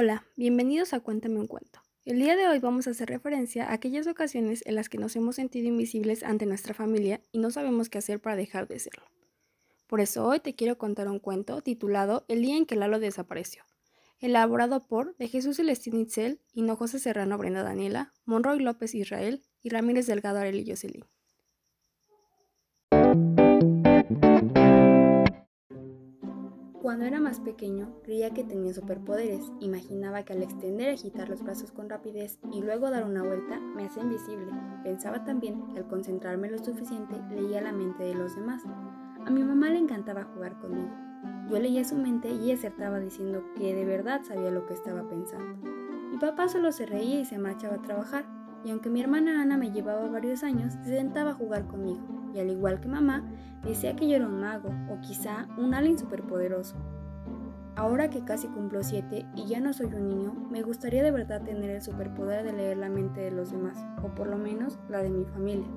Hola, bienvenidos a Cuéntame un cuento. El día de hoy vamos a hacer referencia a aquellas ocasiones en las que nos hemos sentido invisibles ante nuestra familia y no sabemos qué hacer para dejar de serlo. Por eso hoy te quiero contar un cuento titulado El día en que Lalo desapareció, elaborado por de Jesús Celestín Itzel, Hinojosa Serrano Brenda Daniela, Monroy López Israel y Ramírez Delgado Arely Jocelyn. Cuando era más pequeño, creía que tenía superpoderes. Imaginaba que al extender y agitar los brazos con rapidez y luego dar una vuelta, me hacía invisible. Pensaba también que al concentrarme lo suficiente, leía la mente de los demás. A mi mamá le encantaba jugar conmigo. Yo leía su mente y acertaba diciendo que de verdad sabía lo que estaba pensando. Mi papá solo se reía y se marchaba a trabajar, y aunque mi hermana Ana me llevaba varios años, se sentaba jugar conmigo y al igual que mamá, decía que yo era un mago o quizá un alien superpoderoso. Ahora que casi cumplo siete y ya no soy un niño, me gustaría de verdad tener el superpoder de leer la mente de los demás, o por lo menos la de mi familia.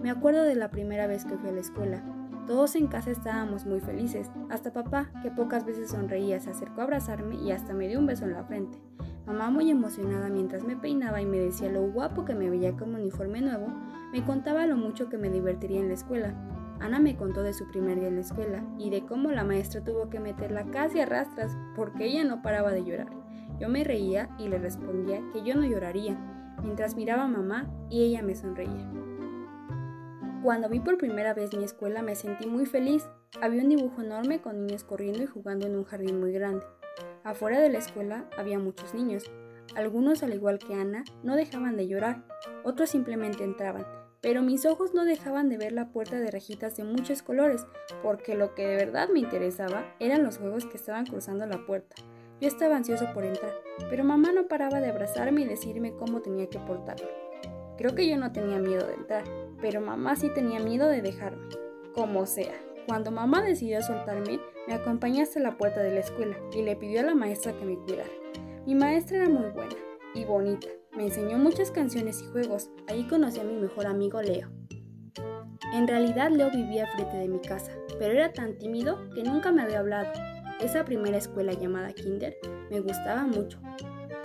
Me acuerdo de la primera vez que fui a la escuela. Todos en casa estábamos muy felices, hasta papá, que pocas veces sonreía, se acercó a abrazarme y hasta me dio un beso en la frente. Mamá, muy emocionada mientras me peinaba y me decía lo guapo que me veía como uniforme nuevo, me contaba lo mucho que me divertiría en la escuela. Ana me contó de su primer día en la escuela y de cómo la maestra tuvo que meterla casi a rastras porque ella no paraba de llorar. Yo me reía y le respondía que yo no lloraría, mientras miraba a mamá y ella me sonreía. Cuando vi por primera vez mi escuela me sentí muy feliz. Había un dibujo enorme con niños corriendo y jugando en un jardín muy grande. Afuera de la escuela había muchos niños. Algunos, al igual que Ana, no dejaban de llorar, otros simplemente entraban, pero mis ojos no dejaban de ver la puerta de rejitas de muchos colores, porque lo que de verdad me interesaba eran los juegos que estaban cruzando la puerta. Yo estaba ansioso por entrar, pero mamá no paraba de abrazarme y decirme cómo tenía que portarme. Creo que yo no tenía miedo de entrar, pero mamá sí tenía miedo de dejarme, como sea. Cuando mamá decidió soltarme, me acompañó hasta la puerta de la escuela y le pidió a la maestra que me cuidara. Mi maestra era muy buena y bonita. Me enseñó muchas canciones y juegos. Ahí conocí a mi mejor amigo Leo. En realidad Leo vivía frente de mi casa, pero era tan tímido que nunca me había hablado. Esa primera escuela llamada Kinder me gustaba mucho.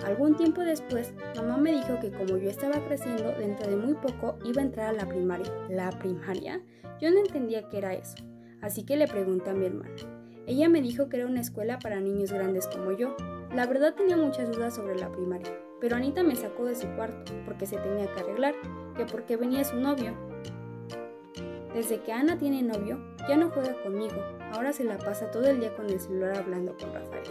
Algún tiempo después, mamá me dijo que como yo estaba creciendo, dentro de muy poco iba a entrar a la primaria. ¿La primaria? Yo no entendía qué era eso así que le pregunté a mi hermana. Ella me dijo que era una escuela para niños grandes como yo. La verdad tenía muchas dudas sobre la primaria, pero Anita me sacó de su cuarto porque se tenía que arreglar, que porque venía su novio. Desde que Ana tiene novio, ya no juega conmigo, ahora se la pasa todo el día con el celular hablando con Rafael.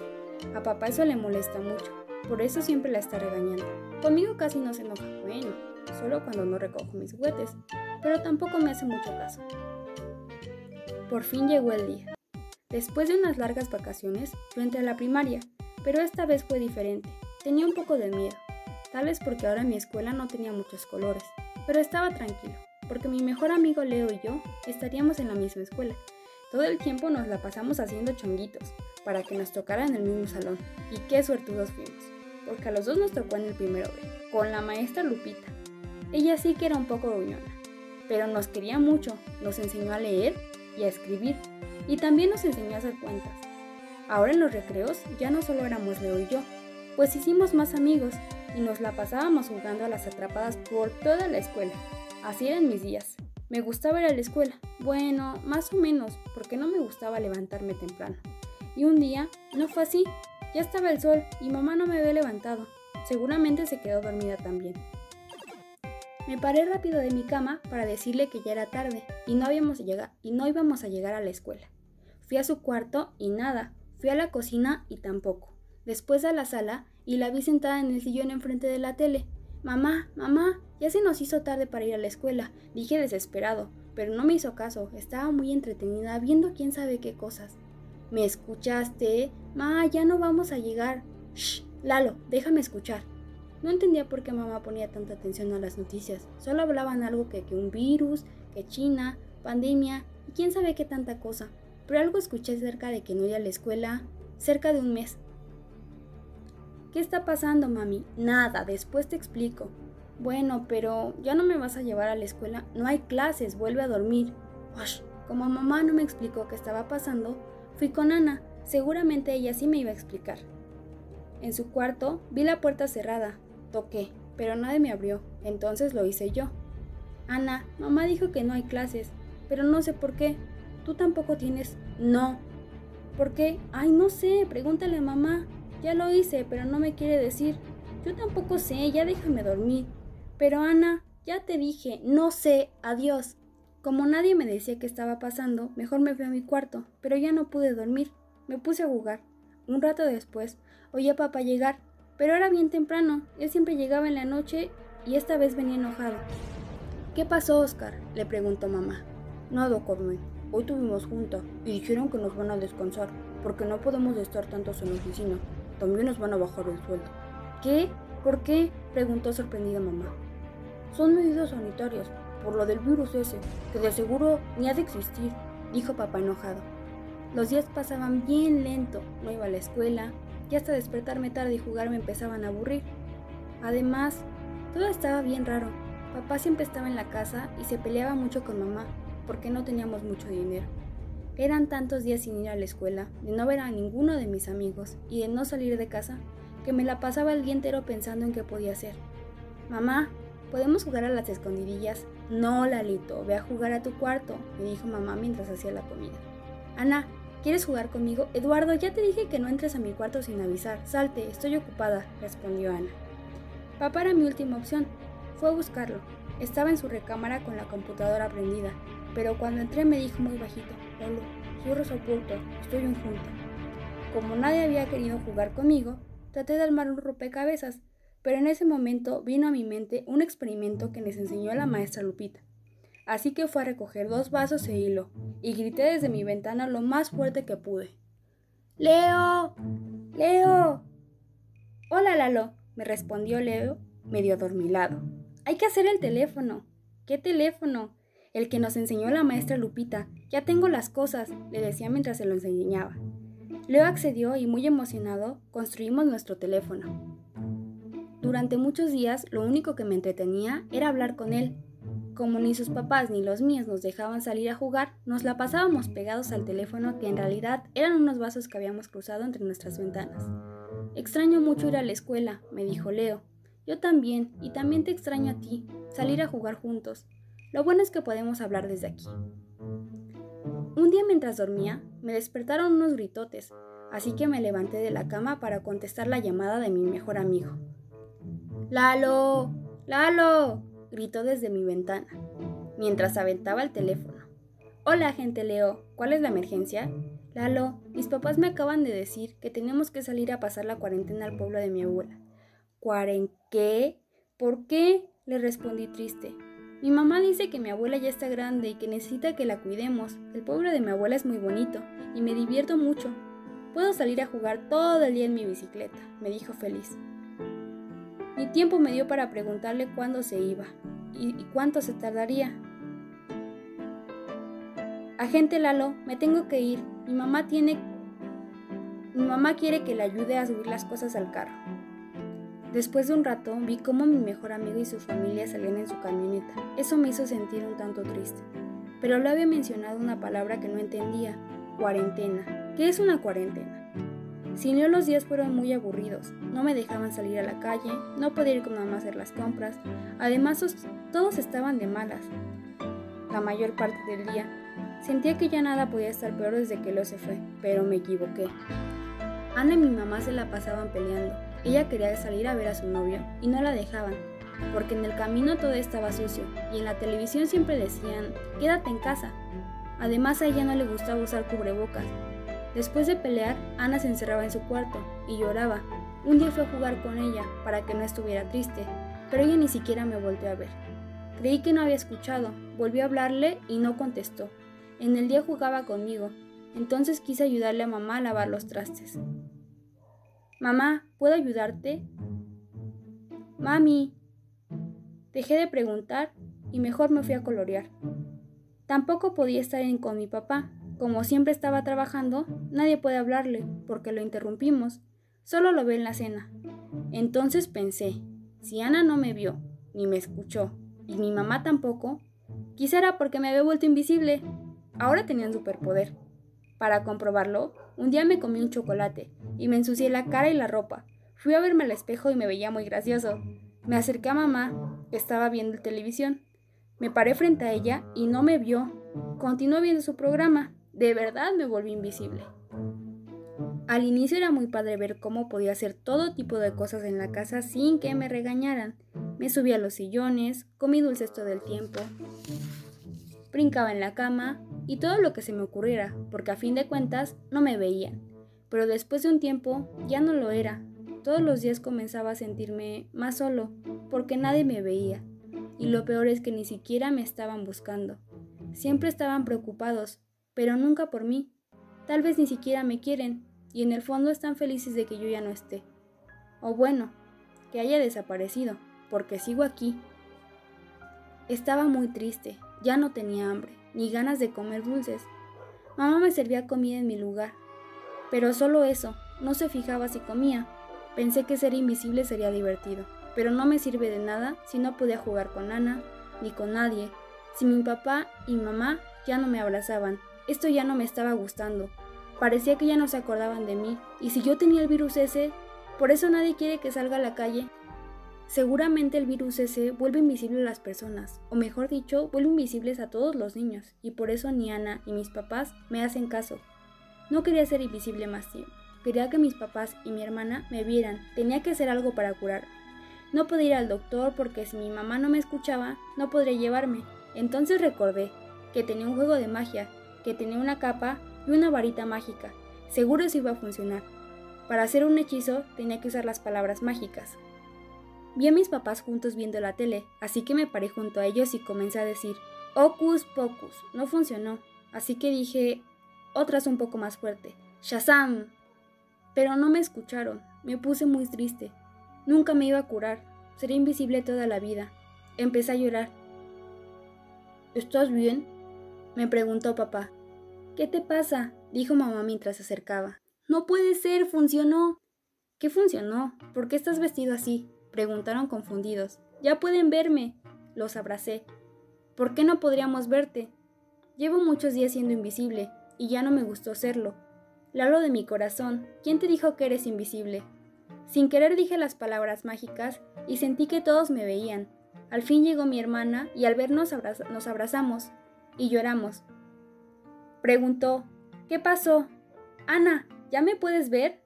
A papá eso le molesta mucho, por eso siempre la está regañando. Conmigo casi no se enoja, bueno, solo cuando no recojo mis juguetes, pero tampoco me hace mucho caso. Por fin llegó el día. Después de unas largas vacaciones, yo entré a la primaria, pero esta vez fue diferente. Tenía un poco de miedo, tal vez porque ahora mi escuela no tenía muchos colores, pero estaba tranquilo, porque mi mejor amigo Leo y yo estaríamos en la misma escuela. Todo el tiempo nos la pasamos haciendo chonguitos, para que nos tocara en el mismo salón, y qué suertudos fuimos, porque a los dos nos tocó en el primero B, con la maestra Lupita. Ella sí que era un poco gruñona, pero nos quería mucho, nos enseñó a leer y a escribir, y también nos enseñó a hacer cuentas. Ahora en los recreos ya no solo éramos Leo y yo, pues hicimos más amigos y nos la pasábamos jugando a las atrapadas por toda la escuela. Así eran mis días. Me gustaba ir a la escuela. Bueno, más o menos, porque no me gustaba levantarme temprano. Y un día no fue así. Ya estaba el sol y mamá no me había levantado. Seguramente se quedó dormida también. Me paré rápido de mi cama para decirle que ya era tarde y no, habíamos y no íbamos a llegar a la escuela. Fui a su cuarto y nada. Fui a la cocina y tampoco. Después a la sala y la vi sentada en el sillón enfrente de la tele. Mamá, mamá, ya se nos hizo tarde para ir a la escuela, dije desesperado, pero no me hizo caso, estaba muy entretenida viendo quién sabe qué cosas. ¿Me escuchaste? Ma, ya no vamos a llegar. Shh, Lalo, déjame escuchar. No entendía por qué mamá ponía tanta atención a las noticias. Solo hablaban algo que, un virus, que China, pandemia y quién sabe qué tanta cosa. Pero algo escuché cerca de que no iba a la escuela cerca de un mes. ¿Qué está pasando, mami? Nada, después te explico. Bueno, pero ya no me vas a llevar a la escuela. No hay clases, vuelve a dormir. Como mamá no me explicó qué estaba pasando, fui con Ana. Seguramente ella sí me iba a explicar. En su cuarto vi la puerta cerrada. Toqué, pero nadie me abrió. Entonces lo hice yo. Ana, mamá dijo que no hay clases, pero no sé por qué. ¿Tú tampoco tienes? No. ¿Por qué? Ay, no sé, pregúntale a mamá. Ya lo hice, pero no me quiere decir. Yo tampoco sé, ya déjame dormir. Pero Ana, ya te dije, no sé, adiós. Como nadie me decía qué estaba pasando, mejor me fui a mi cuarto, pero ya no pude dormir. Me puse a jugar. Un rato después, oí a papá llegar, pero era bien temprano. Él siempre llegaba en la noche y esta vez venía enojado. ¿Qué pasó, Oscar? le preguntó mamá. Nada, Carmen. Hoy tuvimos junta y dijeron que nos van a descansar, porque no podemos estar tantos en la oficina. También nos van a bajar el sueldo. ¿Qué? ¿Por qué? preguntó sorprendida mamá. Son medidas sanitarias, por lo del virus ese, que de seguro ni ha de existir, dijo papá enojado. Los días pasaban bien lento, no iba a la escuela, y hasta despertarme tarde y jugar me empezaban a aburrir. Además, todo estaba bien raro. Papá siempre estaba en la casa y se peleaba mucho con mamá, porque no teníamos mucho dinero. Eran tantos días sin ir a la escuela, de no ver a ninguno de mis amigos y de no salir de casa, que me la pasaba el día entero pensando en qué podía hacer. Mamá, ¿podemos jugar a las escondidillas? No, Lalito, ve a jugar a tu cuarto, me dijo mamá mientras hacía la comida. Ana, ¿quieres jugar conmigo? Eduardo, ya te dije que no entres a mi cuarto sin avisar. Salte, estoy ocupada, respondió Ana. Papá era mi última opción. Fue a buscarlo. Estaba en su recámara con la computadora prendida, pero cuando entré me dijo muy bajito, Lolo, soy oculto, estoy en junta. Como nadie había querido jugar conmigo, traté de armar un rompecabezas, pero en ese momento vino a mi mente un experimento que les enseñó la maestra Lupita. Así que fue a recoger dos vasos e hilo, y grité desde mi ventana lo más fuerte que pude. ¡Leo! ¡Leo! Hola, Lalo, me respondió Leo, medio adormilado. Hay que hacer el teléfono. ¿Qué teléfono? El que nos enseñó la maestra Lupita. Ya tengo las cosas, le decía mientras se lo enseñaba. Leo accedió y muy emocionado construimos nuestro teléfono. Durante muchos días lo único que me entretenía era hablar con él como ni sus papás ni los míos nos dejaban salir a jugar, nos la pasábamos pegados al teléfono que en realidad eran unos vasos que habíamos cruzado entre nuestras ventanas. Extraño mucho ir a la escuela, me dijo Leo. Yo también, y también te extraño a ti, salir a jugar juntos. Lo bueno es que podemos hablar desde aquí. Un día mientras dormía, me despertaron unos gritotes, así que me levanté de la cama para contestar la llamada de mi mejor amigo. ¡Lalo! ¡Lalo! Gritó desde mi ventana, mientras aventaba el teléfono. Hola, gente Leo, ¿cuál es la emergencia? Lalo, mis papás me acaban de decir que tenemos que salir a pasar la cuarentena al pueblo de mi abuela. ¿Cuaren qué? ¿Por qué? le respondí triste. Mi mamá dice que mi abuela ya está grande y que necesita que la cuidemos. El pueblo de mi abuela es muy bonito y me divierto mucho. Puedo salir a jugar todo el día en mi bicicleta, me dijo feliz. Ni tiempo me dio para preguntarle cuándo se iba y, cuánto se tardaría. Agente Lalo, me tengo que ir. Mi mamá tiene. Mi mamá quiere que le ayude a subir las cosas al carro. Después de un rato vi cómo mi mejor amigo y su familia salían en su camioneta. Eso me hizo sentir un tanto triste. Pero le había mencionado una palabra que no entendía, cuarentena. ¿Qué es una cuarentena? Sin yo los días fueron muy aburridos. No me dejaban salir a la calle, no podía ir con mamá a hacer las compras. Además, todos estaban de malas. La mayor parte del día. Sentía que ya nada podía estar peor desde que lo se fue, pero me equivoqué. Ana y mi mamá se la pasaban peleando. Ella quería salir a ver a su novio y no la dejaban, porque en el camino todo estaba sucio y en la televisión siempre decían, quédate en casa. Además a ella no le gustaba usar cubrebocas Después de pelear, Ana se encerraba en su cuarto y lloraba. Un día fue a jugar con ella para que no estuviera triste, pero ella ni siquiera me volvió a ver. Creí que no había escuchado, volví a hablarle y no contestó. En el día jugaba conmigo, entonces quise ayudarle a mamá a lavar los trastes. Mamá, ¿puedo ayudarte? Mami. Dejé de preguntar y mejor me fui a colorear. Tampoco podía estar con mi papá, como siempre estaba trabajando, nadie puede hablarle porque lo interrumpimos. Solo lo ve en la cena. Entonces pensé, si Ana no me vio, ni me escuchó, y mi mamá tampoco, quizá era porque me había vuelto invisible. Ahora tenía un superpoder. Para comprobarlo, un día me comí un chocolate y me ensucié la cara y la ropa. Fui a verme al espejo y me veía muy gracioso. Me acerqué a mamá, que estaba viendo televisión. Me paré frente a ella y no me vio. Continuó viendo su programa. De verdad me volví invisible. Al inicio era muy padre ver cómo podía hacer todo tipo de cosas en la casa sin que me regañaran. Me subía a los sillones, comí dulces todo el tiempo, brincaba en la cama y todo lo que se me ocurriera, porque a fin de cuentas no me veían. Pero después de un tiempo ya no lo era. Todos los días comenzaba a sentirme más solo, porque nadie me veía. Y lo peor es que ni siquiera me estaban buscando. Siempre estaban preocupados, pero nunca por mí. Tal vez ni siquiera me quieren, y en el fondo están felices de que yo ya no esté. O bueno, que haya desaparecido, porque sigo aquí. Estaba muy triste, ya no tenía hambre, ni ganas de comer dulces. Mamá me servía comida en mi lugar, pero solo eso, no se fijaba si comía. Pensé que ser invisible sería divertido, pero no me sirve de nada si no podía jugar con Ana, ni con nadie, si mi papá y mamá ya no me abrazaban. Esto ya no me estaba gustando, Parecía que ya no se acordaban de mí, y si yo tenía el virus ese, por eso nadie quiere que salga a la calle. Seguramente el virus ese vuelve invisible a las personas, o mejor dicho, vuelve invisibles a todos los niños, y por eso ni Ana ni mis papás me hacen caso. No quería ser invisible más tiempo. Quería que mis papás y mi hermana me vieran. Tenía que hacer algo para curarme. No podía ir al doctor porque si mi mamá no me escuchaba, no podría llevarme. Entonces recordé que tenía un juego de magia, que tenía una capa y una varita mágica. Seguro eso iba a funcionar. Para hacer un hechizo tenía que usar las palabras mágicas. Vi a mis papás juntos viendo la tele, así que me paré junto a ellos y comencé a decir, Ocus Pocus. No funcionó, así que dije otras un poco más fuerte, Shazam. Pero no me escucharon, me puse muy triste. Nunca me iba a curar, sería invisible toda la vida. Empecé a llorar. ¿Estás bien? me preguntó papá. ¿Qué te pasa? dijo mamá mientras se acercaba. No puede ser, funcionó. ¿Qué funcionó? ¿Por qué estás vestido así? preguntaron confundidos. Ya pueden verme. Los abracé. ¿Por qué no podríamos verte? Llevo muchos días siendo invisible, y ya no me gustó serlo. Le hablo de mi corazón. ¿Quién te dijo que eres invisible? Sin querer dije las palabras mágicas y sentí que todos me veían. Al fin llegó mi hermana y al vernos nos abrazamos y lloramos. Preguntó, ¿qué pasó? Ana, ¿ya me puedes ver?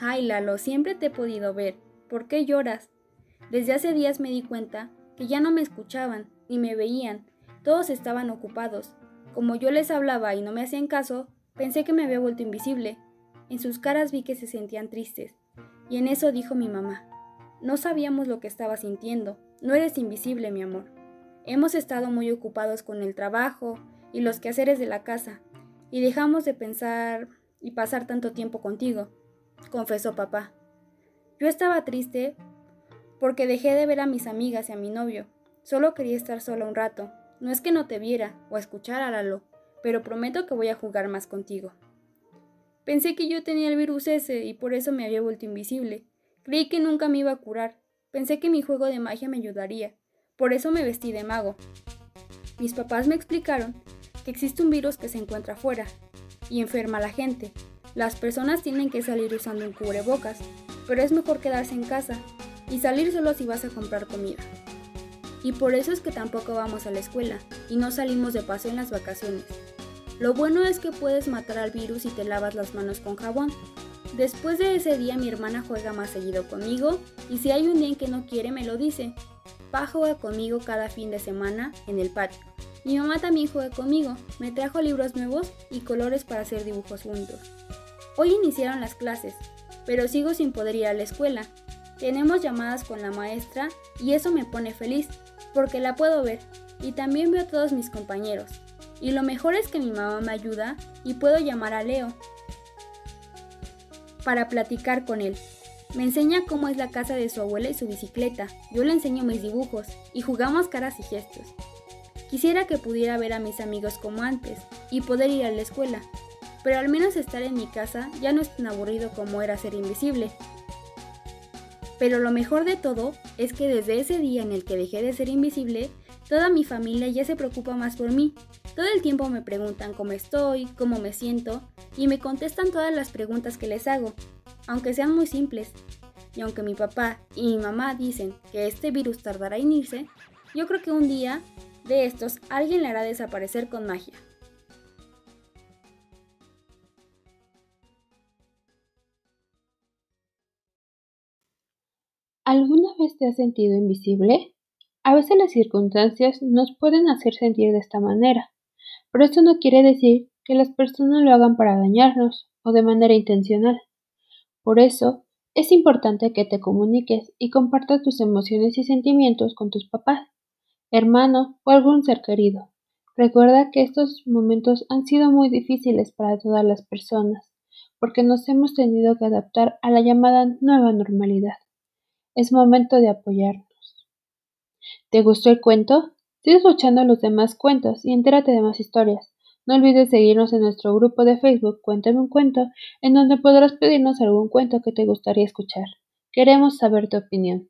Ay, Lalo, siempre te he podido ver. ¿Por qué lloras? Desde hace días me di cuenta que ya no me escuchaban ni me veían. Todos estaban ocupados. Como yo les hablaba y no me hacían caso, pensé que me había vuelto invisible. En sus caras vi que se sentían tristes. Y en eso dijo mi mamá. No sabíamos lo que estaba sintiendo. No eres invisible, mi amor. Hemos estado muy ocupados con el trabajo, y los quehaceres de la casa, y dejamos de pensar y pasar tanto tiempo contigo, confesó papá. Yo estaba triste porque dejé de ver a mis amigas y a mi novio. Solo quería estar sola un rato. No es que no te viera o escuchara Lalo, pero prometo que voy a jugar más contigo. Pensé que yo tenía el virus ese y por eso me había vuelto invisible. Creí que nunca me iba a curar. Pensé que mi juego de magia me ayudaría. Por eso me vestí de mago. Mis papás me explicaron que existe un virus que se encuentra afuera y enferma a la gente. Las personas tienen que salir usando un cubrebocas, pero es mejor quedarse en casa y salir solo si vas a comprar comida. Y por eso es que tampoco vamos a la escuela y no salimos de paseo en las vacaciones. Lo bueno es que puedes matar al virus y te lavas las manos con jabón. Después de ese día mi hermana juega más seguido conmigo y si hay un día en que no quiere me lo dice. Pa juega conmigo cada fin de semana en el patio mi mamá también juega conmigo, me trajo libros nuevos y colores para hacer dibujos juntos. Hoy iniciaron las clases, pero sigo sin poder ir a la escuela. Tenemos llamadas con la maestra y eso me pone feliz, porque la puedo ver y también veo a todos mis compañeros. Y lo mejor es que mi mamá me ayuda y puedo llamar a Leo para platicar con él. Me enseña cómo es la casa de su abuela y su bicicleta. Yo le enseño mis dibujos y jugamos caras y gestos. Quisiera que pudiera ver a mis amigos como antes y poder ir a la escuela, pero al menos estar en mi casa ya no es tan aburrido como era ser invisible. Pero lo mejor de todo es que desde ese día en el que dejé de ser invisible, toda mi familia ya se preocupa más por mí. Todo el tiempo me preguntan cómo estoy, cómo me siento y me contestan todas las preguntas que les hago. aunque sean muy simples. Y aunque mi papá y mi mamá dicen que este virus tardará en irse, yo creo que un día de estos alguien le hará desaparecer con magia. ¿Alguna vez te has sentido invisible? A veces las circunstancias nos pueden hacer sentir de esta manera, pero esto no quiere decir que las personas lo hagan para dañarnos o de manera intencional. Por eso, es importante que te comuniques y compartas tus emociones y sentimientos con tus papás, hermano o algún ser querido. Recuerda que estos momentos han sido muy difíciles para todas las personas, porque nos hemos tenido que adaptar a la llamada nueva normalidad. Es momento de apoyarnos. ¿Te gustó el cuento? Sigue escuchando los demás cuentos y entérate de más historias. No olvides seguirnos en nuestro grupo de Facebook Cuéntame un cuento, en donde podrás pedirnos algún cuento que te gustaría escuchar. Queremos saber tu opinión.